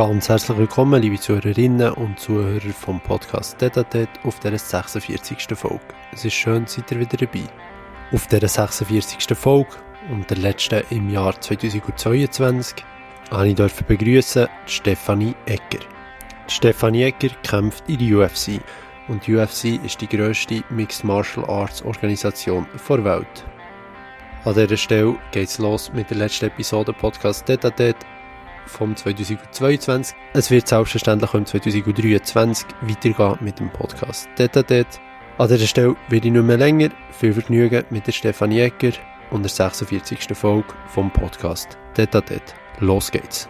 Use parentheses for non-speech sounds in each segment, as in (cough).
Ganz herzlich willkommen, liebe Zuhörerinnen und Zuhörer vom Podcast Detatet auf der 46. Folge. Es ist schön, seid ihr wieder dabei. Auf der 46. Folge und der letzten im Jahr 2022 habe ich dürfen begrüßen Stefanie Egger. Stefanie Egger kämpft in der UFC und die UFC ist die grösste Mixed Martial Arts Organisation der Welt. An dieser Stelle geht es los mit der letzten Episode Podcast Detatet vom 2022. Es wird selbstverständlich im 2023 weitergehen mit dem Podcast Detatet. An dieser Stelle werde ich nicht mehr länger. Viel Vergnügen mit der Stefanie Egger und der 46. Folge vom Podcast Detatet. Los geht's!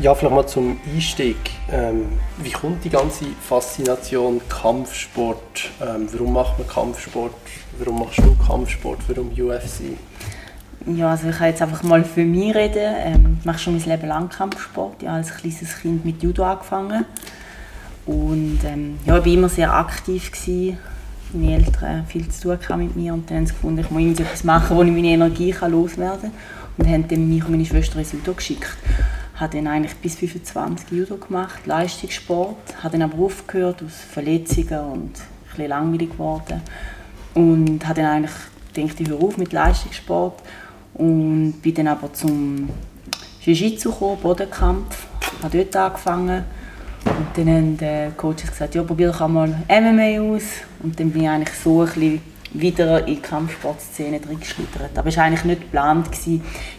Ja, vielleicht mal zum Einstieg. Ähm, wie kommt die ganze Faszination Kampfsport? Ähm, warum macht man Kampfsport? Warum machst du Kampfsport? Warum UFC? Ja, also ich kann jetzt einfach mal für mich reden. Ähm, ich mache schon mein Leben lang Kampfsport. Ich habe als kleines Kind mit Judo angefangen. Und ähm, ja, ich war immer sehr aktiv. Gewesen. Meine Eltern haben viel zu tun mit mir und dann haben sie gefunden, ich muss etwas machen, wo ich meine Energie kann loswerden kann. Und haben dann mich und meine Schwester ins Judo geschickt. Ich habe dann eigentlich bis 25 Judo gemacht, Leistungssport. Ich habe dann aber aufgehört aus Verletzungen und ein bisschen langweilig geworden. Und habe dann eigentlich gedacht, ich höre auf mit Leistungssport und bin dann aber zum Jiu-Jitsu gekommen, Bodenkampf. Ich habe dort angefangen. Und dann haben die Coaches gesagt, ja, probier doch einmal MMA aus. Und dann bin ich eigentlich so ein bisschen wieder in die Kampfsportszene reingeschlittert. Aber es war eigentlich nicht geplant,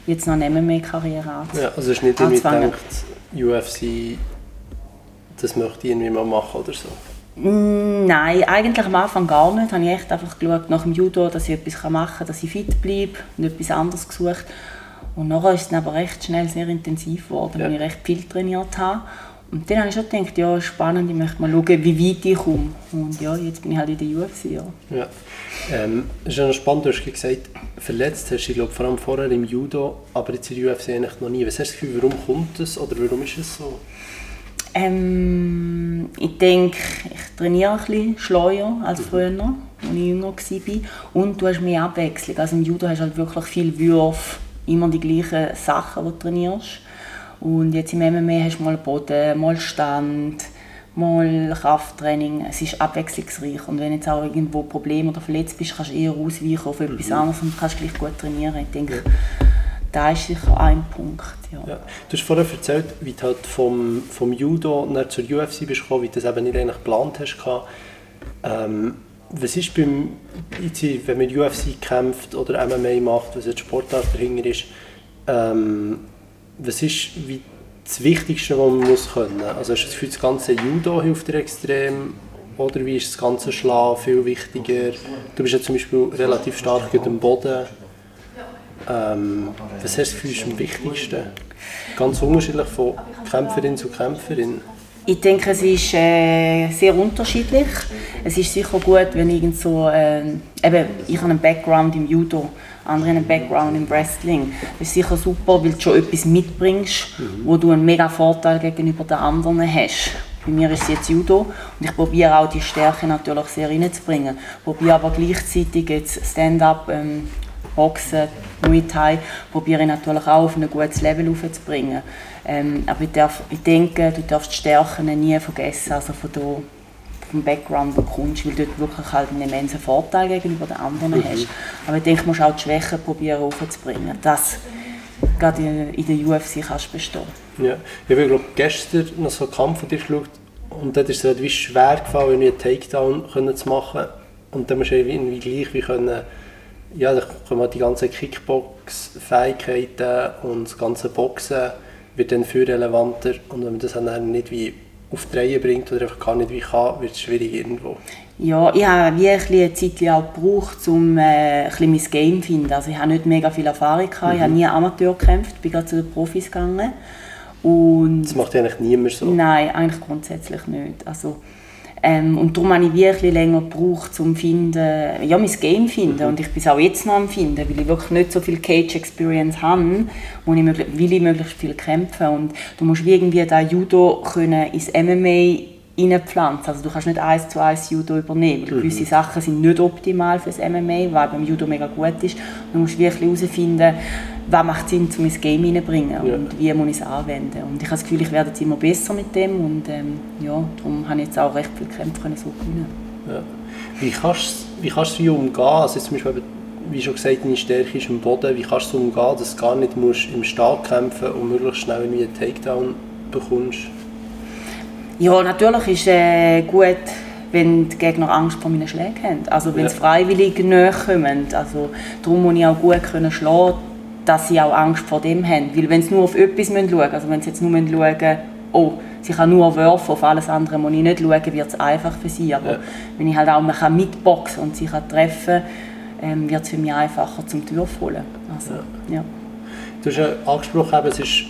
jetzt noch eine MMA-Karriere anzufangen. Ja, also es ist nicht irgendwie gedacht, UFC, das möchte ich irgendwie mal machen oder so? Mm, nein, eigentlich am Anfang gar nicht. Habe ich echt einfach geschaut nach dem Judo, dass ich etwas machen kann, dass ich fit bleibe und etwas anderes gesucht. Und nachher ist es aber recht schnell sehr intensiv geworden, ja. weil ich recht viel trainiert habe. Und dann habe ich schon gedacht, ja, spannend, ich möchte mal schauen, wie weit ich komme. Und ja, jetzt bin ich halt in der UFC, ja. ja. Ähm, es ist ja spannend, du hast gesagt, verletzt hast du, glaube vor allem vorher im Judo, aber jetzt in der UFC eigentlich noch nie. Was hast du das Gefühl, warum kommt das oder warum ist es so? Ähm, ich denke, ich trainiere ein bisschen schleuer als früher, als ich jünger war. Und du hast mehr Abwechslung. Also im Judo hast du halt wirklich viel Würfe, immer die gleichen Sachen, die du trainierst. Und jetzt im MMA hast du mal Boden, mal Stand, mal Krafttraining. Es ist abwechslungsreich. Und wenn du jetzt auch irgendwo Probleme oder verletzt bist, kannst du eher ausweichen auf etwas mhm. anderes und kannst gleich gut trainieren. Ich denke, das ist sicher ein Punkt. Ja. ja. Du hast vorher erzählt, wie du halt vom, vom Judo zur UFC bist gekommen, wie du das eben nicht eigentlich geplant hast. Ähm, was ist beim, wenn man UFC kämpft oder MMA macht, was jetzt Sportart dahinter ist, ähm, was ist wie das Wichtigste, was man muss können? Also hast du das Gefühl, das ganze Judo hilft dir extrem oder wie ist das ganze Schlagen viel wichtiger? Du bist ja zum Beispiel relativ stark auf dem Boden. Ähm, was hast du für ist am wichtigsten? Ganz unterschiedlich von Kämpferin zu Kämpferin. Ich denke, es ist äh, sehr unterschiedlich. Es ist sicher gut, wenn irgend so, äh, eben, ich habe einen Background im Judo, andere einen Background im Wrestling. Das ist sicher super, weil du schon etwas mitbringst, mhm. wo du einen mega Vorteil gegenüber den anderen hast. Bei mir ist es jetzt Judo und ich probiere auch die Stärke natürlich sehr reinzubringen. Ich probiere aber gleichzeitig jetzt Stand-up ähm, Boxen, Muay Thai, probiere ich natürlich auch auf ein gutes Level aufzubringen. Ähm, aber ich, darf, ich denke, du darfst die Stärken nie vergessen, also von der, vom Background, wo du kommst, weil du dort wirklich halt einen immensen Vorteil gegenüber den anderen mhm. hast. Aber ich denke, du musst auch die Schwächen probieren aufzubringen. Das gerade in der UFC kannst du bestehen. Ja, ich habe glaube gestern noch so einen Kampf von dir geschaut und dort ist es relativ schwer gefallen, einen Takedown zu machen und dann musst du irgendwie gleich wie können ja, da kommen die ganzen Kickbox-Fähigkeiten und das ganze Boxen wird dann viel relevanter und wenn man das dann nicht wie auf die Reihe bringt oder einfach gar nicht wie kann, wird es schwierig irgendwo. Ja, ich habe wie ein Zeit auch gebraucht, um äh, ein mein Game zu finden. Also ich habe nicht mega viel Erfahrung gehabt, mhm. ich habe nie Amateur gekämpft, bin gerade zu den Profis gegangen. Und das macht eigentlich niemand so? Nein, eigentlich grundsätzlich nicht. Also, ähm, und darum habe ich wirklich länger gebraucht, um finden, ja, mein Game zu finden. Mhm. Und ich bin es auch jetzt noch am finden, weil ich wirklich nicht so viel Cage-Experience habe, wo ich, will ich möglichst viel kämpfen. Und du musst wie irgendwie da Judo können ins MMA reinpflanzen. Also du kannst nicht eins zu eins Judo übernehmen. Mhm. Gewisse Sachen sind nicht optimal für das MMA, weil beim Judo mega gut ist. Du musst wirklich herausfinden, was macht Sinn, um ins Game reinzubringen ja. und wie muss ich es anwenden. Und ich habe das Gefühl, ich werde jetzt immer besser mit dem und ähm, ja, darum habe ich jetzt auch recht viele Kämpfe so gewinnen. Ja. Wie kannst wie kannst du umgehen? Also zum Beispiel, wie schon gesagt, deine Stärke ist im Boden. Wie kannst du umgehen, dass du gar nicht musst im Start kämpfen und möglichst schnell einen Takedown bekommst? Ja, natürlich ist es äh, gut, wenn die Gegner Angst vor meinen Schlägen haben. Also wenn ja. sie freiwillig näher kommen. Also darum muss ich auch gut können schlagen, dass sie auch Angst vor dem haben. Weil wenn sie nur auf etwas schauen müssen, also wenn sie jetzt nur schauen oh, sie kann nur werfen, auf alles andere muss ich nicht schauen, wird es einfach für sie. Aber ja. wenn ich halt auch man kann mitboxen und sie kann treffen ähm, wird es für mich einfacher zum Würfe holen. Also, ja. ja. Du hast ja angesprochen, es ist,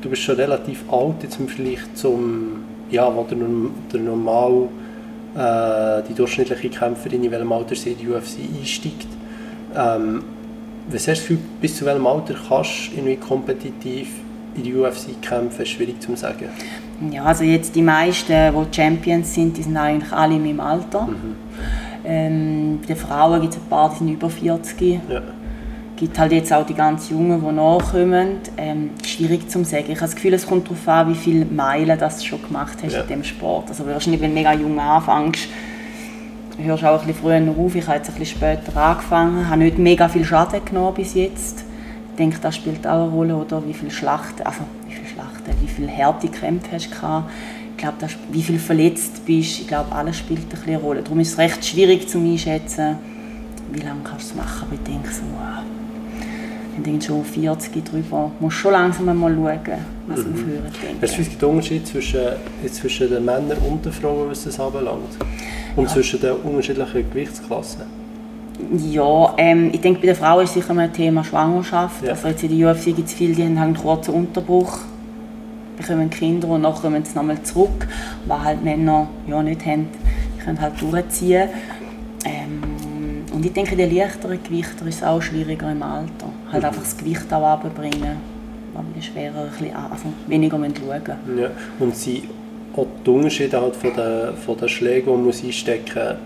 du bist schon relativ alt jetzt im Vergleich zum, ja, wo der, der normal äh, die durchschnittliche Kämpferin in welchem Alter sie in die UFC einsteigt. Ähm, was hast du bis zu welchem Alter kannst du kompetitiv in die UFC kämpfen, ist schwierig zu sagen. Ja, also jetzt die meisten, die Champions sind, die sind eigentlich alle in meinem Alter. Mhm. Ähm, bei den Frauen gibt es ein paar, die sind über 40. Ja. Es gibt halt jetzt auch die ganz Jungen, die nachkommen. Ähm, schwierig zu sagen. Ich habe das Gefühl, es kommt darauf an, wie viele Meilen das du schon gemacht hast ja. in diesem Sport. Also wahrscheinlich, wenn du mega jung anfängst, hörst du auch ein bisschen früher auf. Ich habe jetzt ein bisschen später angefangen, habe nicht mega viel Schaden genommen bis jetzt denke, das spielt auch eine Rolle, oder wie viele Schlachten, also wie viele Schlachten, wie viele Härtekämpfe hast du gehabt. Ich glaube, wie viel verletzt bist, ich glaube, alles spielt ein bisschen eine Rolle. Darum ist es recht schwierig zu einschätzen, wie lange kannst du es machen. Aber ich denke so, wow, wenn du schon 40 drüber musst du schon langsam mal schauen, was mhm. aufhören denke. Was ist der Unterschied zwischen, zwischen den Männern und den Frauen, was das anbelangt? Und zwischen den unterschiedlichen Gewichtsklassen? Ja, ähm, ich denke, bei den Frauen ist sicher ein Thema Schwangerschaft. Ja. Also jetzt in der UFC gibt es viele, die haben einen kurzen Unterbruch, bekommen Kinder und dann kommen sie nochmal zurück. Was halt Männer ja nicht haben, die können halt durchziehen. Ähm, und ich denke, die leichteren Gewichter ist auch schwieriger im Alter. Halt mhm. einfach das Gewicht auch runterbringen. Weil die schwerer, ein bisschen, also weniger schauen ja. Und sie auch die Unterschiede halt von den, von den Schlägen, die man einstecken muss,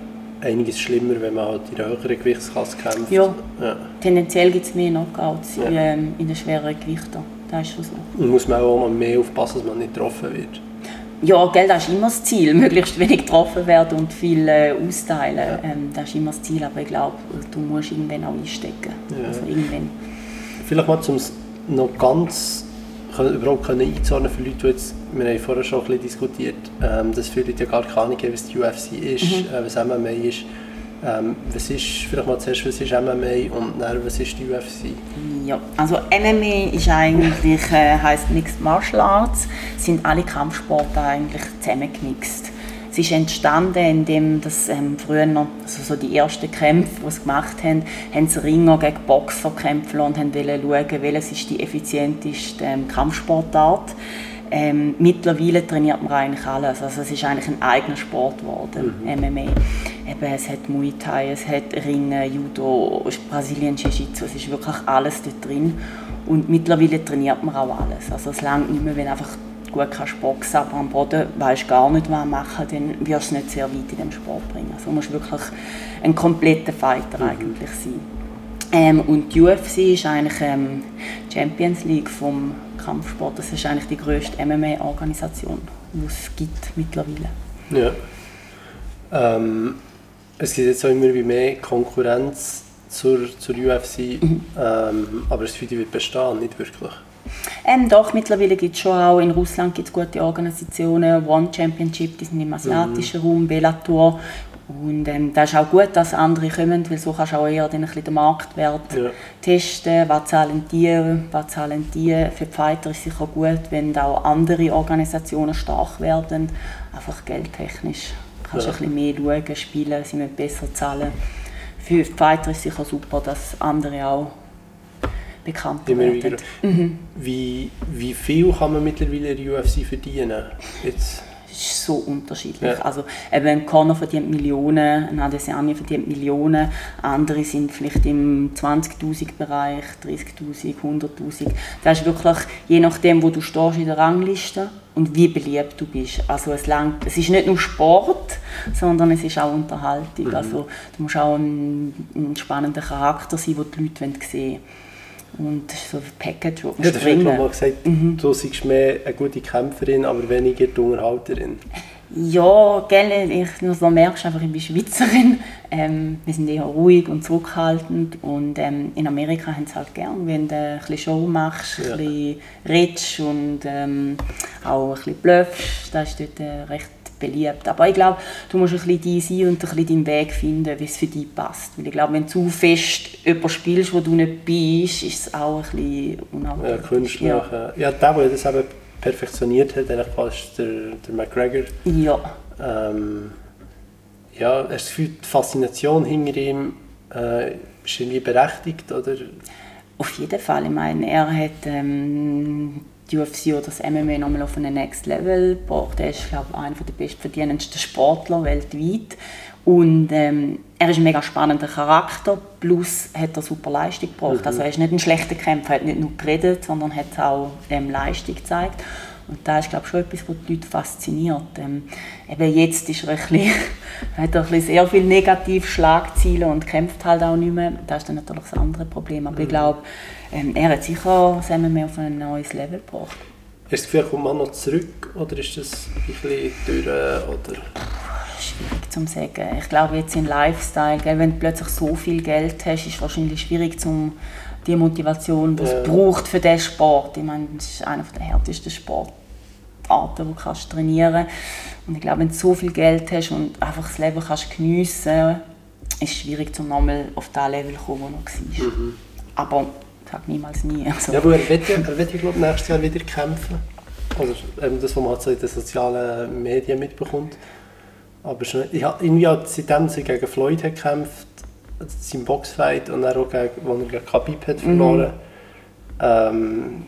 einiges schlimmer, wenn man halt in der höheren Gewichtsklasse kämpft. Ja, ja. tendenziell gibt es mehr Knockouts ja. ähm, in den schwereren Gewichten. Das ist schon so. Und muss man auch mal mehr aufpassen, dass man nicht getroffen wird? Ja, gell, das ist immer das Ziel, (laughs) möglichst wenig getroffen werden und viel äh, austeilen. Ja. Ähm, das ist immer das Ziel, aber ich glaube, du musst irgendwann auch einstecken. Also irgendwann. Vielleicht mal zum noch ganz überhaupt können einzuordnen für Leute, die jetzt, wir haben vorher schon ein bisschen diskutiert, ähm, dass viele Leute ja gar keine Ahnung haben, was die UFC ist, mhm. äh, was MMA ist. Ähm, was ist, vielleicht mal zuerst, was ist MMA und dann, was ist die UFC? Ja, also MMA ist eigentlich, äh, heisst Mixed Martial Arts, sind alle Kampfsporte eigentlich zusammengemixt. Es ist entstanden, indem das ähm, früher noch, also so die ersten Kämpfe, die sie gemacht haben, haben sie Ringer gegen Boxer kämpfen und wollten schauen, welches ist die effizienteste ähm, Kampfsportart. Ähm, mittlerweile trainiert man eigentlich alles. Also es ist eigentlich ein eigener Sport geworden, mhm. MMA. Eben, es hat Muay Thai, es hat Ringen, Judo, Brasilien Jiu-Jitsu, es ist wirklich alles dort drin. Und mittlerweile trainiert man auch alles. Also es langt nicht mehr, wenn einfach gut kannst boxen, aber am Boden weißt gar nicht, was machen, dann wirst du es nicht sehr weit in dem Sport bringen. Also du musst wirklich ein kompletter Fighter mhm. eigentlich sein. Ähm, und die UFC ist eigentlich ähm, Champions League vom Kampfsport. Das ist eigentlich die größte MMA-Organisation, die es gibt mittlerweile. Ja. Ähm, es gibt jetzt auch immer mehr Konkurrenz zur, zur UFC, mhm. ähm, aber es wird bestehen, nicht wirklich. Ähm, doch, mittlerweile gibt es schon auch, in Russland gibt gute Organisationen, One Championship, die sind im asiatischen mhm. Raum, Bellator. Und ähm, das ist auch gut, dass andere kommen, weil so kannst du auch eher den, den Marktwert ja. testen, was zahlen die, was zahlen die. Für die Fighter ist es sicher gut, wenn auch andere Organisationen stark werden, einfach geldtechnisch. Kannst du ja. ein bisschen mehr schauen, spielen, sie müssen besser zahlen. Für die Fighter ist es sicher super, dass andere auch bekannt werden. Mhm. Wie, wie viel kann man mittlerweile in der UFC verdienen? Jetzt? Das ist so unterschiedlich. Ja. Also, eben ein Conor verdient Millionen, ein Adesanya verdient Millionen, andere sind vielleicht im 20'000 Bereich, 30'000, 100'000. Das ist wirklich, je nachdem, wo du stehst in der Rangliste, und wie beliebt du bist. Also es, langt, es ist nicht nur Sport, sondern es ist auch Unterhaltung. Mhm. Also du musst auch ein, ein spannender Charakter sein, den die Leute sehen wollen. Und das ist so ein Package, das ja, das bringen. mal gesagt, mhm. du bist mehr eine gute Kämpferin, aber weniger die Unterhalterin. Ja, gell, ich, so merkst einfach, ich bin Schweizerin. Ähm, wir sind eher ruhig und zurückhaltend und ähm, in Amerika haben sie halt gern, wenn du ein bisschen Show machst, ja. ein bisschen redest und ähm, auch ein bisschen bluffst. Das ist dort äh, recht beliebt. Aber ich glaube, du musst ein bisschen die sein und ein bisschen deinen Weg finden, wie es für dich passt. Weil ich glaube, wenn du zu fest jemanden spielst, wo du nicht bist, ist es auch ein bisschen unangenehm. Ja, Künstler. Ja, ja der, der das eben perfektioniert hat, eigentlich fast der, der McGregor. Ja. Ähm, ja, hast du das Gefühl, die Faszination hinter ihm äh, ist irgendwie berechtigt? Oder? Auf jeden Fall. Ich meine, er hat ähm, die UFC oder das MMA nochmal auf ein Next Level gebracht. Er ist, glaube ich, einer der bestverdienendsten Sportler weltweit. Und ähm, er ist ein mega spannender Charakter, plus hat er super Leistung gebracht. Mhm. Also er ist nicht ein schlechter Kämpfer, er hat nicht nur geredet, sondern hat auch ähm, Leistung gezeigt. Und da ist glaube ich, schon etwas, was die Leute fasziniert. Ähm, eben jetzt ist er ein bisschen, (laughs) hat er ein bisschen sehr viele Negativschlagziele und kämpft halt auch nicht mehr. Das ist dann natürlich das andere Problem. Aber mhm. ich glaube, ähm, er hat sicher das MMA auf ein neues Level gebracht. Hast du das Gefühl, kommt man noch zurück oder ist das ein bisschen durch? Oder? schwierig zu sagen. Ich glaube, jetzt im Lifestyle, gell, wenn du plötzlich so viel Geld hast, ist es wahrscheinlich schwierig, zum die Motivation, die es ja. braucht für diesen Sport. Ich meine, das ist einer der härtesten Sportarten, die du kannst trainieren kannst. Und ich glaube, wenn du so viel Geld hast und einfach das Leben kannst geniessen ist es schwierig, zum nochmal auf das Level zu kommen, wo du noch warst. Mhm. Aber sag niemals nie. (laughs) Also. Ja, aber er wird ja, er wird ja glaube nächstes Jahr wieder kämpfen. Also eben das, was man halt so in den sozialen Medien mitbekommt. Aber schon, ich habe irgendwie seitdem sie gegen Floyd hat gekämpft, sein Boxfight und dann auch gegen, wo er gegen Khabib hat verloren, mhm. ähm,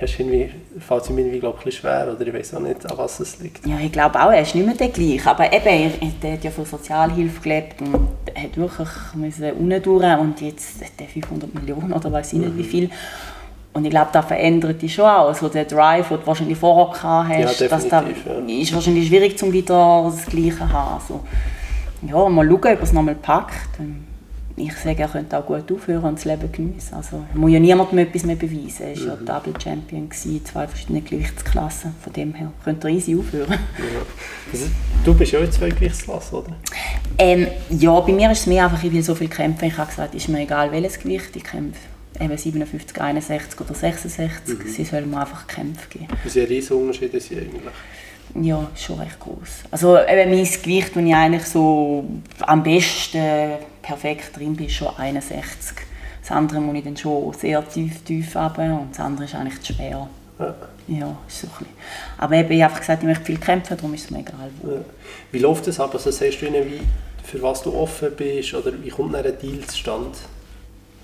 irgendwie, fällt es ihm irgendwie glaub, ein schwer oder ich weiß auch nicht, an was es liegt. Ja, ich glaube auch, er ist nicht mehr der gleiche, aber eben, er, er hat ja von Sozialhilfe gelebt und hat wirklich müssen und jetzt hat er 500 Millionen oder weiß ich nicht mhm. wie viel und ich glaube, das verändert dich schon auch. Also der Drive, den du wahrscheinlich vorher gehabt hast, ja, das da ja. ist wahrscheinlich schwierig, um wieder das Gleiche zu haben. Also, ja, mal schauen, ob er es nochmal packt. Ich sage, er könnte auch gut aufhören und das Leben genießen. Also, er muss ja niemandem etwas mehr beweisen. Er war mhm. ja Double Champion, gewesen, zwei verschiedene Gewichtsklassen. Von dem her könnte er easy aufhören. Ja. Du bist ja in zwei Gewichtsklassen, oder? Ähm, ja, bei mir ist es mehr einfach, ich will so viel kämpfen. Ich habe gesagt, es ist mir egal, welches Gewicht ich kämpfe eben 57, 61 oder 66. Mhm. Sie sollen mir einfach Kämpfe geben. Wie sind Riesenunterschiede sind eigentlich? Ja, schon recht groß. Also eben mein Gewicht, wo ich eigentlich so am besten perfekt drin bin, schon 61. Das andere muss ich dann schon sehr tief, tief haben und das andere ist eigentlich zu schwer. Ja. ja, ist so ein bisschen. Aber eben, ich habe einfach gesagt, ich möchte viel kämpfen, darum ist es mir egal wo. Ja. Wie läuft das ab? Also sagst du ihnen, wie, für was du offen bist oder wie kommt ein Deal zustande?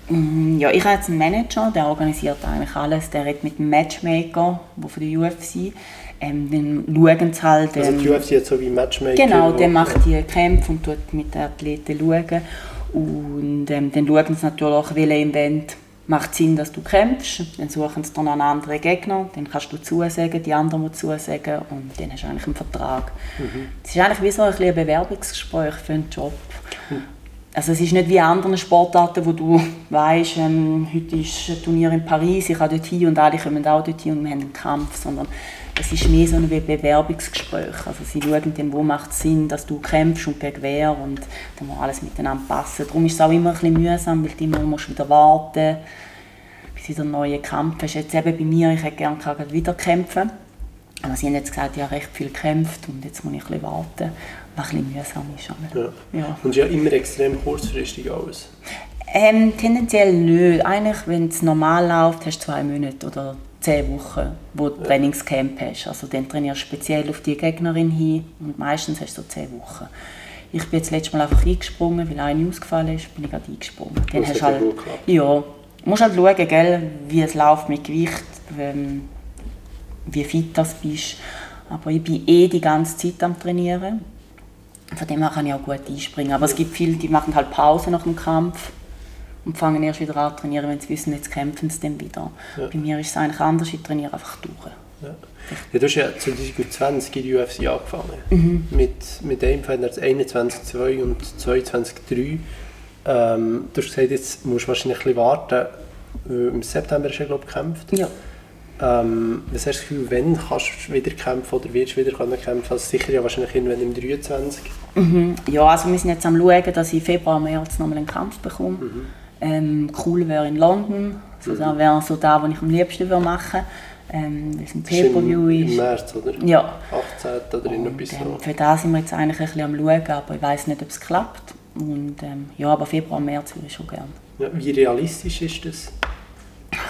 Mm, ja, ich habe jetzt einen Manager, der organisiert eigentlich alles. Der redet mit dem Matchmaker, der von der UFC. Ähm, dann schauen sie halt... Ähm, also die ähm, UFC hat so wie Matchmaker? Genau, der macht die Kämpfe und tut mit den Athleten schauen. Und ähm, dann schauen sie natürlich, welches Event macht Sinn, dass du kämpfst. Dann suchen sie dann einen anderen Gegner, dann kannst du zusagen, die anderen muss zusagen und dann hast du eigentlich einen Vertrag. Mhm. Es ist eigentlich wie so ein, ein Bewerbungsgespräch für einen Job. Mhm. Also es ist nicht wie andere Sportarten, wo du weißt, ähm, heute ist ein Turnier in Paris, ich gehe dort hin und alle kommen auch dort hin und wir haben einen Kampf, sondern es ist mehr so ein Bewerbungsgespräch. Also sie schauen dann, wo macht es Sinn, dass du kämpfst und gegen wer und dann muss alles miteinander passen. Darum ist es auch immer ein bisschen mühsam, weil du immer musst wieder warten bis wieder ein neuer Kampf hast. Jetzt eben bei mir, ich hätte gerne wieder kämpfen aber sie haben jetzt gesagt, ich habe recht viel gekämpft und jetzt muss ich ein bisschen warten was ein bisschen mühsam ist. Ja. Ja. Und ja immer extrem kurzfristig alles? Ähm, tendenziell nicht. Eigentlich, wenn es normal läuft, hast du zwei Monate oder zehn Wochen, wo du. Trainingscamp hast. Also dann trainierst du speziell auf die Gegnerin hin und meistens hast du so zehn Wochen. Ich bin jetzt letztes Mal einfach eingesprungen, weil eine ausgefallen ist, bin ich gerade eingesprungen. Dann das hast halt, ja, musst halt schauen, gell, wie es läuft mit Gewicht, ähm, wie fit du bist. Aber ich bin eh die ganze Zeit am Trainieren. Von dem her kann ich auch gut einspringen. Aber es gibt viele, die machen halt Pause nach dem Kampf und fangen erst wieder an zu trainieren, wenn sie wissen, jetzt kämpfen sie dann wieder. Ja. Bei mir ist es eigentlich anders, ich trainiere einfach durch. Ja. ja. du hast ja 2020 in die UFC angefangen. Mhm. Mit, mit einem Fight 21-2 und 22-3. Ähm, du hast gesagt, jetzt musst du wahrscheinlich ein bisschen warten. Im September hast du, glaube ich, gekämpft. Ja. Ähm, was hast du das Gefühl, wann kannst du wieder kämpfen oder wirst du wieder kämpfen? Also sicher ja wahrscheinlich irgendwann im 23. Mhm. Ja, also wir sind jetzt am schauen, dass ich im Februar, März nochmal einen Kampf bekomme. Mhm. Ähm, cool wäre in London. Also mhm. Das wäre so da, was ich am liebsten würde machen ähm, weil es ein Pay-Per-View ist. Im März, oder? Ja. 18. oder in etwas ähm, Für das sind wir jetzt eigentlich ein bisschen am schauen, aber ich weiß nicht, ob es klappt. Und, ähm, ja, aber Februar, März würde ich schon gerne. Ja, wie realistisch ist das?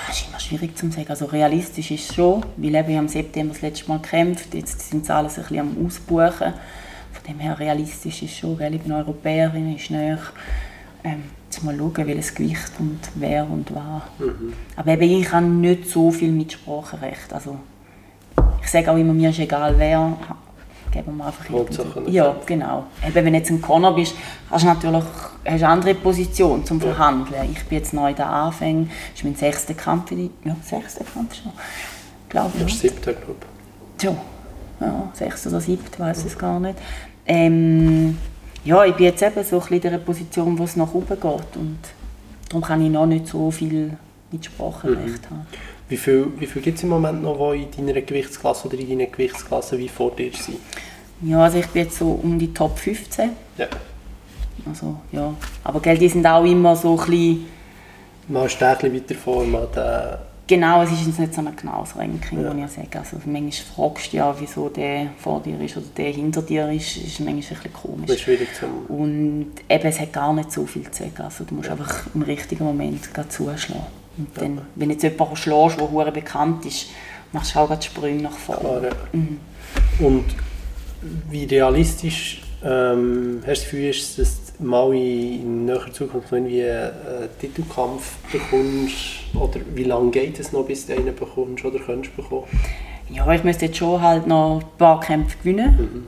Das ist immer schwierig zu sagen. Also realistisch ist es schon, weil ich habe im September das letzte Mal gekämpft, jetzt sind sie alles ein bisschen am Ausbuchen. Von dem her realistisch ist es schon, gell? ich bin Europäerin, ist näher. Ähm, jetzt mal schauen, welches Gewicht und wer und was. Mhm. Aber eben, ich habe nicht so viel Mitspracherecht. Also, ich sage auch immer, mir ist egal wer, geben wir einfach irgendwie. Ja, genau. Eben, wenn du jetzt ein Corner bist, hast du natürlich hast eine andere Position zum Verhandeln. Ich bin jetzt neu da anfangen, das ist mein sechster Kampf. Ja, sechster Kampf schon, glaube ich. Siebter, glaube ich. Ja, ja sechster oder siebter, weiß ich es gar nicht. Ähm, ja, ich bin jetzt eben so ein in der Position, wo es nach oben geht und darum kann ich noch nicht so viel Mitspracherecht mhm. haben. Wie viel, wie viel gibt es im Moment noch, die in deiner Gewichtsklasse oder in deiner Gewichtsklasse wie vor dir sind? Ja, also ich bin jetzt so um die Top 15. Ja. Also, ja. Aber gell, die sind auch immer so ein bisschen... Mal ein Stärkchen weiter vor, mal den Genau, es ist nicht so ein genaues Ranking, ja. ich sage. Also manchmal fragst du ja, wieso der vor dir ist oder der hinter dir ist, ist manchmal ein bisschen komisch. Das ist schwierig zu Und eben, es hat gar nicht so viel zu sagen. Also du musst ja. einfach im richtigen Moment zuschlagen. Und dann, wenn jetzt jemand schlägst, der hure bekannt ist, machst du auch die Sprünge nach vorne. Mhm. Und wie realistisch ähm, hast du das Gefühl, mal in näherer Zukunft noch irgendwie einen Titelkampf bekommst? Oder wie lange geht es noch, bis du einen bekommst oder könntest bekommen? Ja, ich müsste jetzt schon halt noch ein paar Kämpfe gewinnen. Mhm.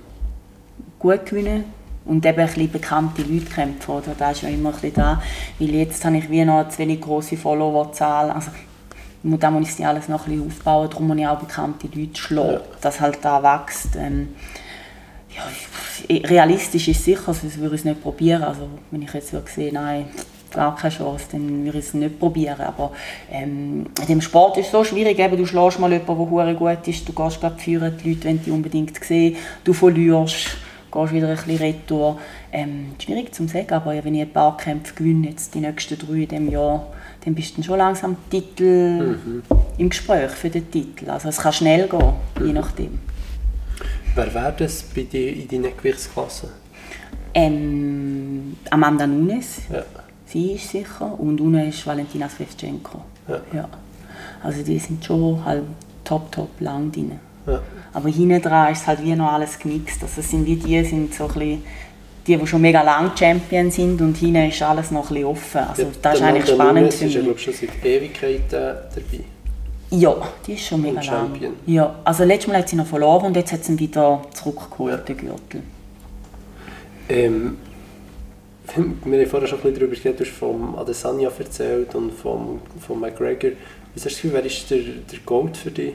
Gut gewinnen. Und eben ein bisschen bekannte Leute kämpfen, oder? Das ist ja immer ein bisschen da. Weil jetzt habe ich wie noch zu wenig grosse Followerzahl. Also, da muss ich alles noch ein bisschen aufbauen, darum muss ich auch bekannte Leute schlagen, ja. dass halt da wächst. Ähm, ja, realistisch ist sicher, sonst würde ich es nicht probieren. Also, wenn ich jetzt würde sehen, nein, gar keine Chance, dann würde ich es nicht probieren. Aber ähm, in dem Sport ist es so schwierig, eben, du schlägst mal jemanden, der gut ist, du gehst gerade führen, die Leute wollen dich unbedingt sehen, du verlierst, gehst wieder ein bisschen retour. Ähm, schwierig zu sagen, aber wenn ich ein paar Kämpfe gewinne, jetzt die nächsten drei in diesem Jahr, dann bist du schon langsam Titel mhm. im Gespräch für den Titel. Also es kann schnell gehen, je nachdem. Wer wäre das bei dir in deinen Gewichtsklassen? Ähm, Amanda Nunes. Ja. Sie ist sicher. Und unten ist Valentina Svevchenko. Ja. ja. Also die sind schon halt top, top lang drin. Ja. Aber hinten dran ist halt wie noch alles gemixt. Also sind wie die, sind so ein bisschen die, die schon mega lang Champion sind und hinten ist alles noch ein bisschen offen. Also ja, das ist eigentlich spannend Nunes für mich. ist ja glaube schon seit Ewigkeiten dabei. Ja, die ist schon mega lang. Ja, also letztes Mal hat sie noch verloren und jetzt hat sie ihn wieder zurückgeholt, ja. den Gürtel. Ähm, wir haben vorher schon ein bisschen darüber geredet, du hast von Adesanya erzählt und von, von McGregor. Was hast du das Gefühl, wer ist der, der Gold für dich?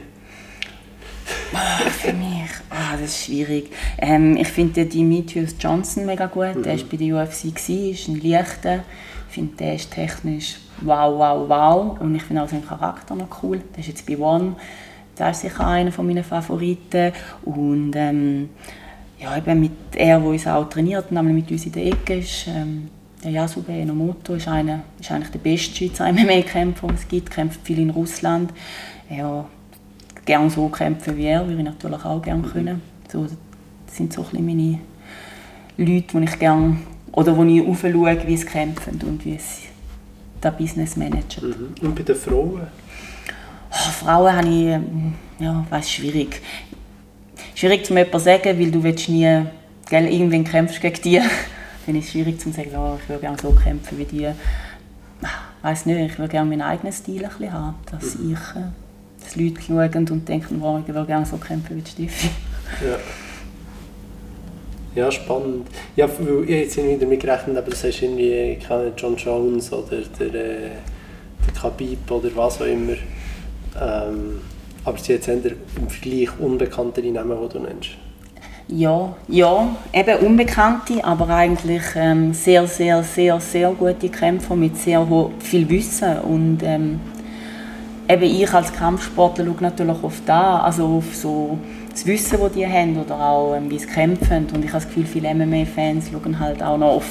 Ah, für mich? Ah, das ist schwierig. Ähm, ich finde Demetrius Johnson mega gut. Mhm. Der war bei der UFC, ist ein Leichter. Ich finde, der ist technisch wow, wow, wow. Und ich finde auch seinen Charakter noch cool. Der ist jetzt bei One. Der ist sicher einer meiner Favoriten. Und ähm, ja, eben mit er, der uns auch trainiert, nämlich mit uns in der Ecke ist, ähm, der Yasube Enomoto ist, einer, ist eigentlich der beste Schweizer (laughs) MMA-Kämpfer, den es gibt. kämpft viel in Russland. Er gerne so kämpfen wie er, würde ich natürlich auch gerne können. So, das sind so ein meine Leute, die ich gerne oder wo ich aufschaue, wie sie kämpfen und wie sie das Business managen. Mhm. Und bei den Frauen? Oh, Frauen habe ich, ähm, ja, weiß schwierig. Schwierig zu jemandem sagen, weil du willst nie, gell, irgendwann kämpfst gegen die. Dann ist es schwierig zu sagen, oh, ich würde gerne so kämpfen wie die. Ich ah, weiß nicht, ich würde gerne meinen eigenen Stil ein bisschen haben, dass mhm. ich, äh, dass Leute schauen und denken, oh, ich würde gerne so kämpfen wie die Steffi. Ja. (laughs) Ja, spannend. Ja, weil ich jetzt irgendwie damit aber das heißt irgendwie John Jones oder der, äh, der Khabib oder was auch immer. Ähm, Aber sie jetzt eher im Vergleich unbekanntere Namen, die du nennst. Ja, ja, eben Unbekannte, aber eigentlich ähm, sehr, sehr, sehr, sehr gute Kämpfer mit sehr viel Wissen und ähm, eben ich als Kampfsportler schaue natürlich auf da, also auf so das Wissen, das die haben oder auch ähm, wie sie kämpfen und ich habe das Gefühl, viele MMA-Fans schauen halt auch noch auf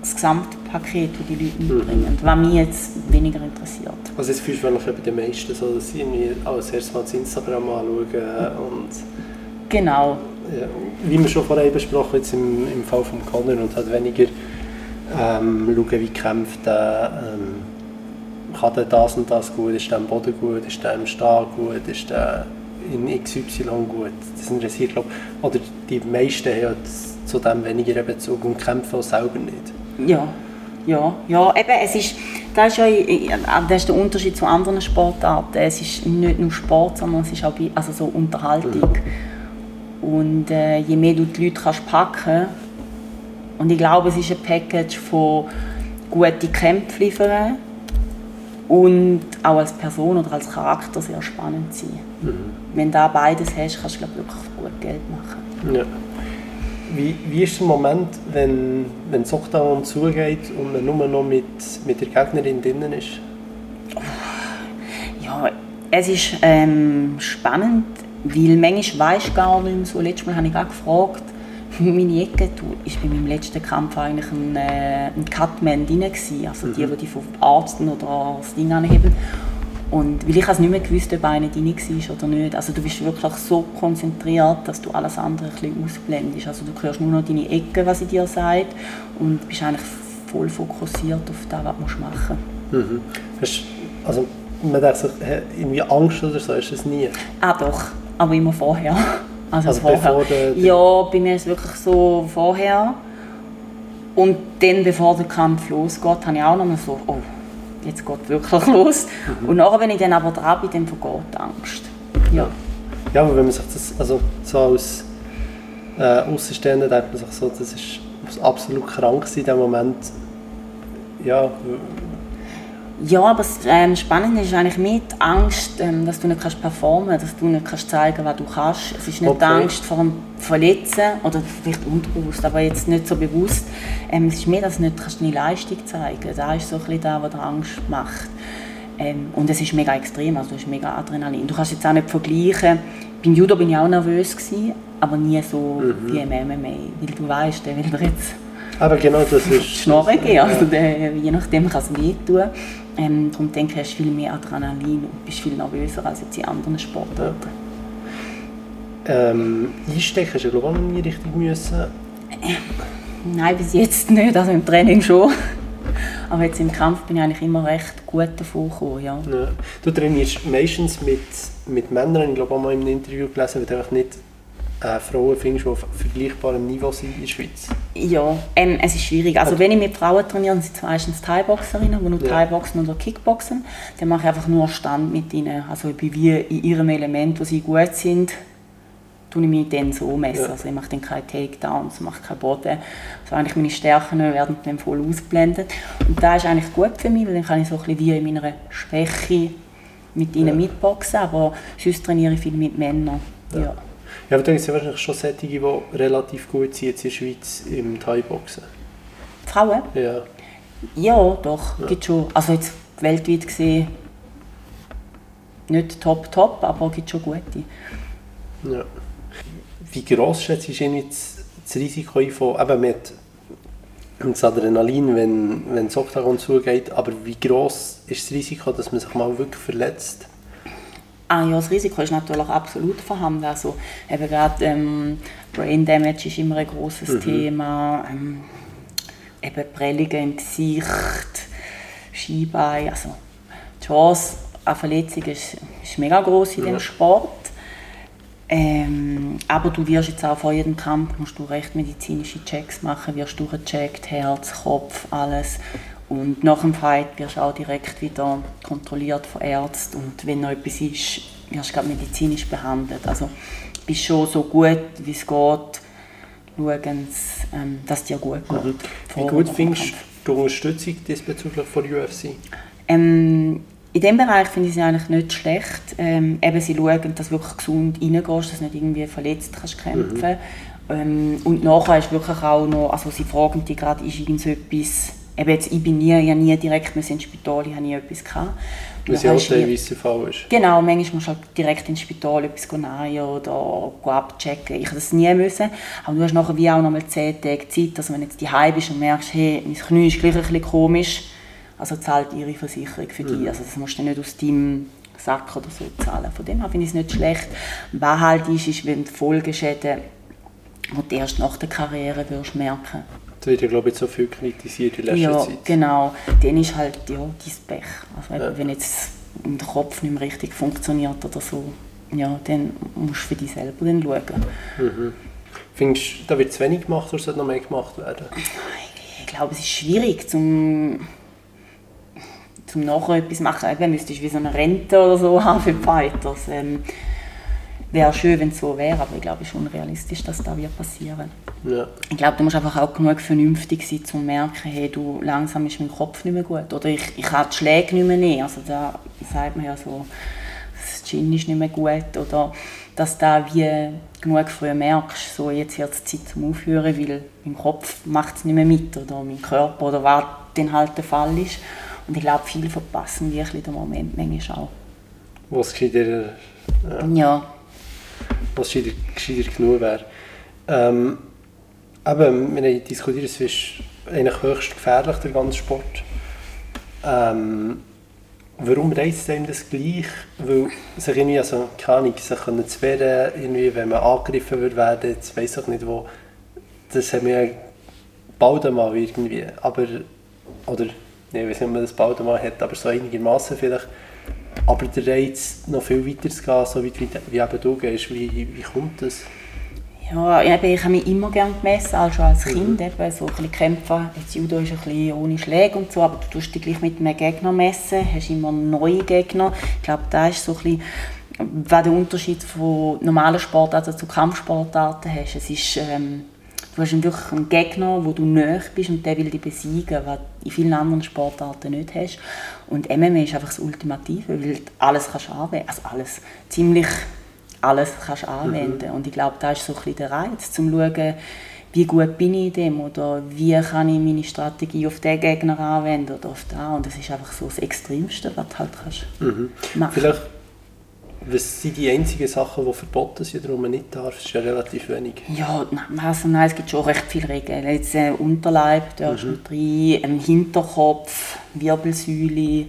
das Gesamtpaket, das die Leute mhm. mitbringen, mhm. was mich jetzt weniger interessiert. Also jetzt fühlst du wahrscheinlich bei den meisten so, dass sie irgendwie als erstes mal das Instagram anschauen und... Genau. Ja, wie wir schon vorher besprochen jetzt im, im Fall von Conor und hat weniger ähm, schauen, wie kämpft er, ähm, kann der das und das gut, ist der am Boden gut, ist der im Stehen gut, ist der in XY gut. Das interessiert, glaube oder die meisten haben zu dem weniger Bezug und kämpfen auch selber nicht. Ja, ja, ja, eben, es ist, das ist, ja, das ist der Unterschied zu anderen Sportarten. Es ist nicht nur Sport, sondern es ist auch also so Unterhaltung. Mhm. Und äh, je mehr du die Leute kannst packen und ich glaube, es ist ein Package von guten Kämpfen liefern und auch als Person oder als Charakter sehr spannend sein. Mhm. Wenn du beides hast, kannst du glaube wirklich gut Geld machen. Ja. Wie, wie ist der Moment, wenn, wenn das Octagon zugeht und man nur noch mit, mit der Gegnerin drinnen ist? Ja, es ist ähm, spannend, weil manchmal weisst du gar nicht mehr so. Letztes Mal habe ich auch gefragt, (laughs) meine Ecke war bei meinem letzten Kampf eigentlich ein, äh, ein Cutman drin, gewesen, also mhm. die, die vom Arzt oder das Ding anheben. Und weil ich es nicht mehr gewusst, ob einer drin war oder nicht. Also du bist wirklich so konzentriert, dass du alles andere ein bisschen ausblendest. Also du hörst nur noch deine Ecke, was sie dir sagt und bist eigentlich voll fokussiert auf das, was du machen musst. Mhm. Hast, also man denkt sich, irgendwie Angst oder so, ist es nie? Ah doch, aber immer vorher. Also, also vorher. Der, der ja, bei mir ist es wirklich so vorher. Und dann, bevor der Kampf losgeht, habe ich auch noch mal so, oh, jetzt geht es wirklich (laughs) los. Mhm. Und nachher, wenn ich dann aber dran bin, dann vergeht die Angst. Ja. ja, aber wenn man sich das also so als äh, Außenstehender denkt man sich so, das ist absolut krank in dem Moment. Ja, ja, aber das ähm, Spannende ist eigentlich mit Angst, ähm, dass du nicht kannst performen kannst, dass du nicht kannst zeigen was du kannst. Es ist nicht okay. die Angst vor dem Verletzen, oder vielleicht unterbewusst, aber jetzt nicht so bewusst. Ähm, es ist mehr, dass du nicht kannst deine Leistung zeigen kannst. Das ist so ein bisschen das, was dir Angst macht. Ähm, und es ist mega extrem, also du hast mega Adrenalin. Du kannst jetzt auch nicht vergleichen, beim Judo bin ich auch nervös gewesen, aber nie so mhm. wie im MMA, weil du weißt, der will dir jetzt aber genau das ist... Schnorren gehen, also der, je nachdem kann es wehtun. Ähm, darum denke ich, hast du viel mehr Adrenalin und bist viel nervöser als jetzt in anderen Sportarten. Ähm, einstecken hast du glaube ich noch nie richtig müssen? Äh, nein, bis jetzt nicht, also im Training schon. Aber jetzt im Kampf bin ich eigentlich immer recht gut davon gekommen, ja. ja. Du trainierst meistens mit, mit Männern, ich glaube auch mal in einem Interview gelesen, weil du einfach nicht äh, Frauen findest, die auf vergleichbarem Niveau sind in der Schweiz? Ja, ähm, es ist schwierig. Also wenn ich mit Frauen trainiere, sind es meistens Thai-Boxerinnen, die nur ja. Thai-Boxen oder Kickboxen. Dann mache ich einfach nur Stand mit ihnen. Also ich bin wie in ihrem Element, wo sie gut sind, tue ich mich dann so messen. Ja. Also ich mache dann keine Takedowns, mache keinen Boden. Also eigentlich meine Stärken werden dann voll ausgeblendet. Und das ist eigentlich gut für mich, weil dann kann ich so ein bisschen wie in meiner Schwäche mit ihnen ja. mitboxen. Aber sonst trainiere ich viel mit Männern. Ja. Ja, aber dann gibt es ja wahrscheinlich schon solche, die relativ gut sind jetzt in der Schweiz im Thai-Boxen. Frauen? Ja. Ja, doch, ja. gibt schon. Also jetzt weltweit gesehen nicht top, top, aber gibt schon gute. Ja. Wie gross schätzt du das, das Risiko von, eben mit das Adrenalin, wenn, wenn das Oktagon zugeht, aber wie gross ist das Risiko, dass man sich mal wirklich verletzt? Ah ja, das Risiko ist natürlich absolut vorhanden. Also eben gerade ähm, Brain Damage ist immer ein großes mhm. Thema. Ähm, eben Prellungen im Gesicht, Skibein. Also die Chance an Verletzungen ist, ist mega groß in ja. dem Sport. Ähm, aber du wirst jetzt auch vor jedem Kampf musst du recht medizinische Checks machen, wirst du gecheckt, Herz, Kopf, alles. Und nach dem Fight wirst du auch direkt wieder kontrolliert von Ärzten und wenn noch etwas ist, wirst du medizinisch behandelt. Also bist schon so gut, wie es geht, schauen, ähm, dass es dir gut geht. Mhm. Wie gut findest du die Unterstützung diesbezüglich von der UFC? Ähm, in dem Bereich finde ich sie eigentlich nicht schlecht. Ähm, eben, sie schauen, dass du wirklich gesund reingehst, dass du nicht irgendwie verletzt kannst kämpfen. Mhm. Ähm, und nachher ist wirklich auch noch, also sie fragen dich gerade, ist irgendetwas, eben jetzt, ich bin nie, ich nie direkt ins Spital, ich habe nie etwas gehabt. Weil es ja auch teilweise Fall ist. Genau, manchmal musst du halt direkt ins Spital etwas nehmen oder abchecken. Ich das nie müssen. Aber du hast nachher wie auch noch mal 10 Tage Zeit, also wenn du jetzt daheim bist und merkst, hey, mein Knie ist gleich ein bisschen komisch, also zahlt ihre Versicherung für dich. Mhm. Also das musst du nicht aus deinem Sack oder so zahlen. Von dem her finde ich es nicht schlecht. Was halt ist, ist, wenn die Folgeschäden, die du erst nach der Karriere wirst merken. Das wird ja, glaube ich, so viel kritisiert in letzter ja, Zeit. Ja, genau. Dann ist halt ja, dein Pech. Also ja. wenn jetzt der Kopf nicht mehr richtig funktioniert oder so, ja, dann musst du für dich selber dann schauen. Mhm. Findest du, da wird zu wenig gemacht oder sollte noch mehr gemacht werden? Ich glaube, es ist schwierig, zum zum nachher etwas machen. Eben müsstest wie so eine Rente oder so (laughs) haben für Fighters. Ähm, wäre schön, wenn es so wäre, aber ich glaube, es ist unrealistisch, dass das wird passieren ja. Ich glaube, du musst einfach auch genug vernünftig sein, um zu merken, hey, du, langsam ist mein Kopf nicht mehr gut. Oder ich, ich habe die Schläge nicht mehr nehmen. Also da sagt man ja so, das Gin ist nicht mehr gut. Oder dass du da wie genug früh merkst, so jetzt wird es Zeit zum Aufhören, weil mein Kopf macht es nicht mehr mit oder mein Körper oder was dann halt der Fall ist. Und ich glaube, viele verpassen wirklich den Moment manchmal auch. Was gescheiter, ja. ja. Was gescheiter, gescheiter genug wäre. Ähm, eben, wir haben diskutiert, es ist eigentlich höchst gefährlich, der ganze Sport. Ähm, warum reizt einem das gleich? Weil sich irgendwie, also keine Ahnung, sich können zu wehren, irgendwie, wenn man angegriffen wird werden, jetzt weiss ich nicht wo, das haben wir bald einmal irgendwie, aber, oder ich weiß nicht, ob man das bald einmal hat, aber so einigermaßen vielleicht. Aber der Reiz, noch viel weiter zu gehen, so weit wie, wie eben du gehst, wie, wie kommt das? Ja, ich habe mich immer gerne gemessen, also als mhm. Kind, mhm. eben, so ein bisschen kämpfen. Jetzt Judo ist ein bisschen ohne Schläge und so, aber du tust dich gleich mit einem Gegner messen, hast immer neue Gegner. Ich glaube, da ist so ein bisschen, was der Unterschied von normalen Sportarten zu Kampfsportarten hast. Es ist, ähm, Du hast wirklich einen Gegner, wo du näher bist und der will dich besiegen, was du in vielen anderen Sportarten nicht hast. Und MMA ist einfach das Ultimative, weil du alles kannst anwenden, also alles, ziemlich alles kannst anwenden. Mhm. Und ich glaube, da ist so ein bisschen der Reiz, zum zu schauen, wie gut bin ich in dem oder wie kann ich meine Strategie auf den Gegner anwenden oder auf den. Und das ist einfach so das Extremste, was du halt kannst mhm. machen. Vielleicht was sind die einzigen Sachen, die verboten sind, darum man nicht darf? Das ist ja relativ wenig. Ja, also nein, es gibt schon recht viele Regeln. Jetzt äh, Unterleib darfst mhm. du rein, Hinterkopf, Wirbelsäule.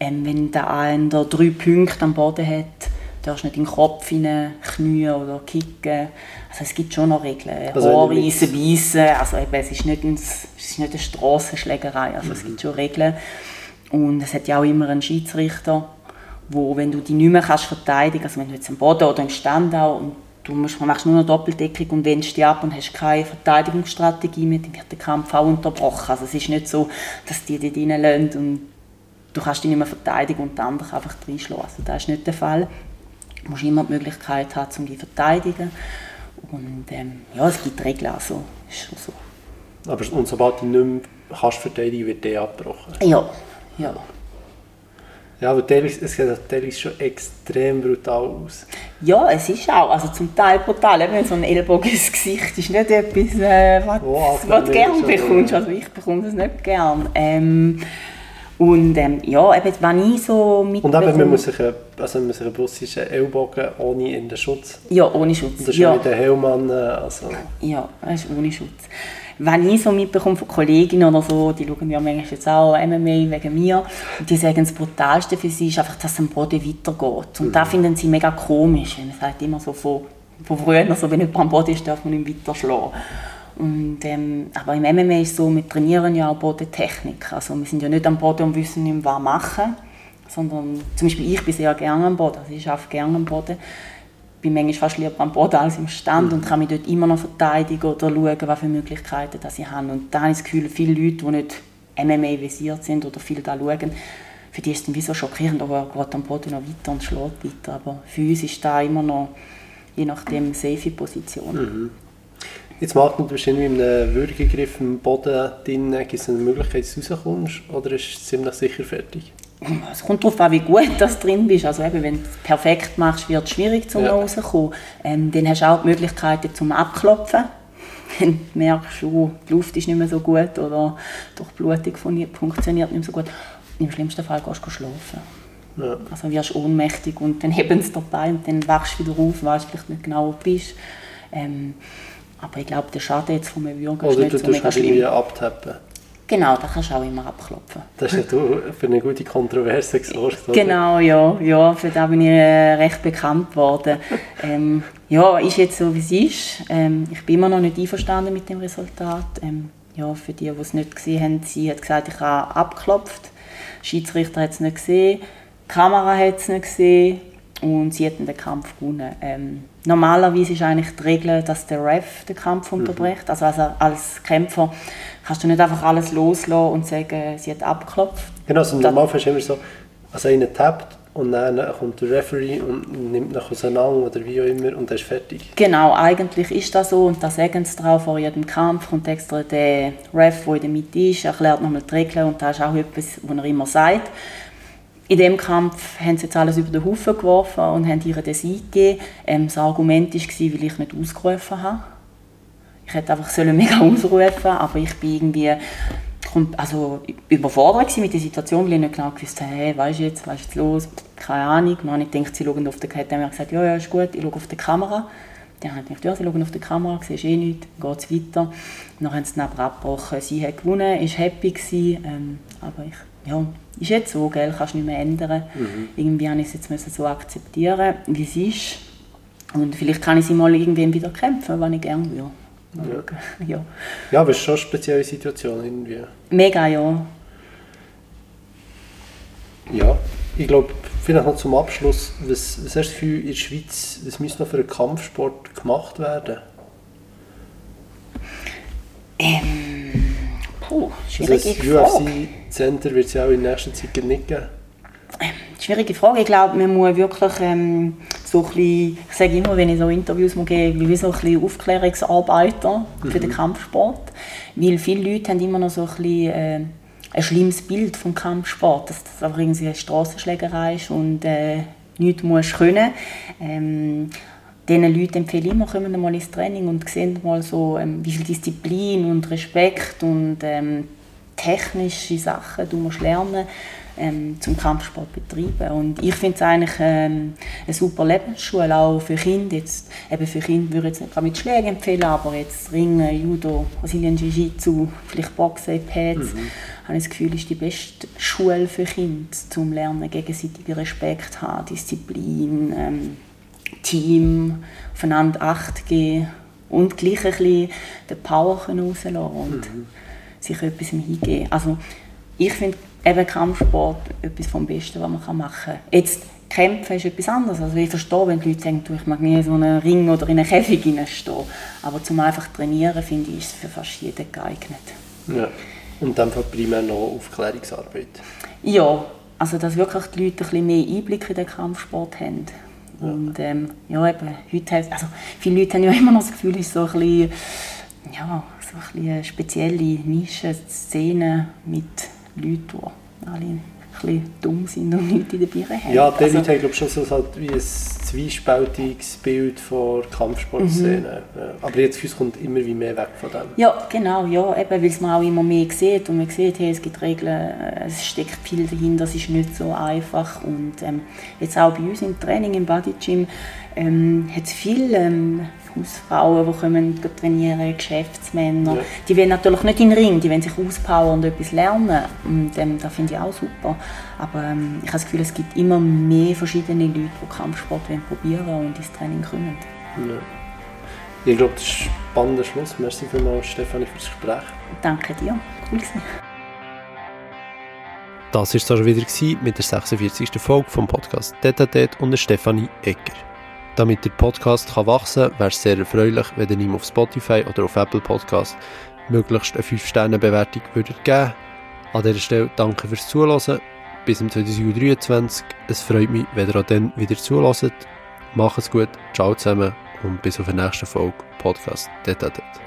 Ähm, wenn der eine drei Punkte am Boden hat, darfst du nicht in den Kopf hinein knien oder kicken. Also es gibt schon noch Regeln. Also Haarreisen, beißen. Also eben, es ist nicht, ein, es ist nicht eine Strassenschlägerei. Also mhm. es gibt schon Regeln. Und es hat ja auch immer einen Schiedsrichter wo, wenn du die nicht mehr kannst verteidigen also wenn du jetzt am Boden oder im Stand auch und du musst, machst nur noch Doppeldeckung und wendest dich ab und hast keine Verteidigungsstrategie mehr, dann wird der Kampf auch unterbrochen. Also es ist nicht so, dass die dich reinlassen und du kannst dich nicht mehr verteidigen und der andere einfach reinschlagen. Also das ist nicht der Fall. Du musst immer die Möglichkeit haben, um dich zu verteidigen. Und ähm, ja, es gibt Regeln, also ist schon so. Aber und sobald du nicht mehr kannst verteidigen, wird der abgebrochen? Ja, ja. Ja, aber teilweise, es sieht teilweise schon extrem brutal aus. Ja, es ist auch, also zum Teil brutal. Eben so ein Ellbogen ins Gesicht ist nicht etwas, äh, was, wow, was du gerne bekommst. Also ich bekomme das nicht gerne. Ähm, und ähm, ja, eben, wenn ich so mit... Und eben, man muss sich, also man muss sich sein, Ellbogen ohne in den Schutz. Ja, ohne Schutz. Und das ist ja mit den Helm an, also... Ja, das ist ohne Schutz wenn ich so mitbekomme von Kolleginnen oder so, die schauen ja manchmal jetzt auch MMA wegen mir, und die sagen, das Brutalste für sie ist einfach, dass es am Boden weitergeht. Und mhm. das finden sie mega komisch. Man sagt immer so von, von früher, also wenn jemand am Boden ist, darf man ihn weiter schlagen. Und, ähm, aber im MMA ist es so, wir trainieren ja auch Bodentechnik. Also wir sind ja nicht am Boden und wissen nicht mehr, was machen, sondern zum Beispiel ich bin sehr gerne am Boden, also ich arbeite gerne am Boden bin manchmal fast lieber am Boden als im Stand mhm. und kann mich dort immer noch verteidigen oder schauen, für Möglichkeiten das ich habe. Und da habe ich das Gefühl, viele Leute, die nicht MMA-visiert sind oder viel da schauen, für die ist es dann wie so schockierend, aber er geht am Boden noch weiter und schlägt weiter. Aber für uns ist da immer noch, je nachdem, eine safe Position. Mhm. Jetzt macht man wahrscheinlich mit einem Würgegriff im Boden drin, gibt es eine Möglichkeit, dass du rauskommst oder ist es ziemlich sicher fertig? Es kommt darauf an, wie gut (laughs) du drin bist. Also eben, wenn du es perfekt machst, wird es schwierig, zum ja. rauszukommen. Ähm, dann hast du auch die Möglichkeiten zum Abklopfen. (laughs) Wenn du merkst, oh, die Luft ist nicht mehr so gut oder die Durchblutung funktioniert nicht mehr so gut. Im schlimmsten Fall gehst du schlafen. Ja. Also wirst ohnmächtig und dann (laughs) heben sie dabei und dann wachst du wieder auf, weißt vielleicht nicht genau, wo du bist. Ähm, aber ich glaube, der Schaden jetzt von einem Würger ist nicht so mega halt schlimm. abtappen. Genau, da kannst du auch immer abklopfen. Das ist ja du für eine gute Kontroverse gesorgt, Genau, ja, ja, für das bin ich äh, recht bekannt geworden. (laughs) ähm, ja, ist jetzt so, wie es ist. Ähm, ich bin immer noch nicht einverstanden mit dem Resultat. Ähm, ja, für die, die es nicht gesehen haben, sie hat gesagt, ich habe abgeklopft. Der Schiedsrichter hat es nicht gesehen, die Kamera hat es nicht gesehen und sie hat den Kampf gewonnen. Ähm, normalerweise ist eigentlich die Regel, dass der Ref den Kampf mhm. unterbricht. Also, also als Kämpfer kannst du nicht einfach alles loslassen und sagen, sie hat abgeklopft. Genau, also normal ist immer so, also einer tappt und dann kommt der Referee und nimmt nach auseinander oder wie auch immer und dann ist fertig. Genau, eigentlich ist das so und da sagen sie drauf, vor jedem Kampf kommt extra der Ref, der in der Mitte ist, erklärt nochmal die Regeln und das ist auch etwas, was er immer sagt. In dem Kampf haben sie jetzt alles über den Haufen geworfen und haben ihr den Sieg gegeben. Ähm, das Argument war, weil ich nicht ausgerufen habe. Ich hätte einfach mega (laughs) ausrufen aber ich bin irgendwie also überfordert mit der Situation, weil ich nicht genau gewusst habe, hey, weißt du jetzt, was ist jetzt los, keine Ahnung. Dann habe ich gedacht, sie schauen auf die Kamera, haben gesagt, ja, ja, ist gut, ich schaue auf die Kamera. Dann habe ich gedacht, ja, sie schauen auf die Kamera, siehst eh nichts, geht es weiter. Dann haben sie dann aber abgebrochen, sie hat gewonnen, ist happy gewesen, ähm, aber ich, ja, ist jetzt so, gell, kannst du nicht mehr ändern. Mhm. Irgendwie habe ich es jetzt so akzeptieren, wie es ist. Und vielleicht kann ich sie mal irgendwann wieder kämpfen, wenn ich gerne würde. Ja. (laughs) ja. ja, aber es ist schon eine spezielle Situation irgendwie. Mega, ja. Ja, ich glaube, vielleicht noch zum Abschluss, was, was hast du für in der Schweiz, was müsste noch für einen Kampfsport gemacht werden? Ähm, puh, schwierige also das UFC-Center wird es ja auch in nächster Zeit nicht geben. Ähm, schwierige Frage. Ich glaube, man muss wirklich ähm, so ein bisschen, ich sage immer, wenn ich so Interviews gehe, wie so ein bisschen Aufklärungsarbeiter mhm. für den mhm. Kampfsport. Weil viele Leute haben immer noch so ein bisschen äh, ein schlimmes Bild vom Kampfsport, dass das einfach irgendwie eine Strassenschlägerei ist und äh, nichts musst können. Ähm, diesen Leuten empfehle ich immer, kommen mal ins Training und sehen mal so, ähm, wie viel Disziplin und Respekt und ähm, technische Sachen du musst lernen ähm, zum Kampfsport betreiben. Und ich finde es eigentlich ähm, eine super Lebensschule, auch für Kinder. Jetzt, eben für Kinder würde ich jetzt nicht mit Schlägen empfehlen, aber jetzt Ringen, Judo, Brasilien Jiu-Jitsu, vielleicht Boxen, Pads, mhm. habe ich das Gefühl, ist die beste Schule für Kinder, zum Lernen, gegenseitigen Respekt haben, Disziplin, ähm, Team, aufeinander Acht geben und gleich ein bisschen den Power rauslassen und mhm. sich etwas hingeben. Also ich finde eben Kampfsport etwas vom Besten, was man machen kann. Jetzt Kämpfen ist etwas anderes. Also ich verstehe, wenn die Leute sagen, ich mag nie in so einen Ring oder in einen Käfig stehen. Aber zum einfach trainieren, finde ich, ist es für fast jeden geeignet. Ja. Und dann primär noch Aufklärungsarbeit? Ja, also dass wirklich die Leute ein bisschen mehr Einblick in den Kampfsport haben. Ja. Und ähm, ja, eben, heute heißt, also viele Leute haben ja (laughs) immer noch das Gefühl, es ist so ein bisschen, ja, so ein bisschen eine spezielle Nische, Szene mit Leute, die alle ein bisschen dumm sind und nichts in der Birne haben. Ja, die also, Leute haben glaube schon so halt wie ein zwiespältiges Bild von Kampfsportszene. Mhm. Ja. Aber jetzt für kommt immer wie mehr weg von dem. Ja, genau, ja, eben, weil es man auch immer mehr sieht und man sieht, hey, es gibt Regeln, äh, es steckt viel dahinter, es ist nicht so einfach und ähm, jetzt auch bei uns im Training im Body Gym ähm, hat es viele ähm, Hausfrauen, die kommen trainieren, Geschäftsmänner. Ja. Die wollen natürlich nicht in den Ring, die wollen sich auspowern und etwas lernen. Und ähm, das finde ich auch super. Aber ähm, ich habe das Gefühl, es gibt immer mehr verschiedene Leute, die Kampfsport probieren und ins Training kommen. Ja. Ich glaube, das ist ein spannender Schluss. Merci vielmals, Stefanie, für das Gespräch. Danke dir. Cool gewesen. Das war es schon wieder mit der 46. Folge vom Podcast Detatet und Stefanie Egger. Damit der Podcast kann wachsen kann, wäre es sehr erfreulich, wenn ihr ihm auf Spotify oder auf Apple Podcast möglichst eine 5-Sterne-Bewertung würdet geben An dieser Stelle danke fürs Zuhören. Bis zum 2023. Es freut mich, wenn ihr auch dann wieder zuhört. Macht es gut, ciao zusammen und bis auf die nächste Folge Podcast Detatet.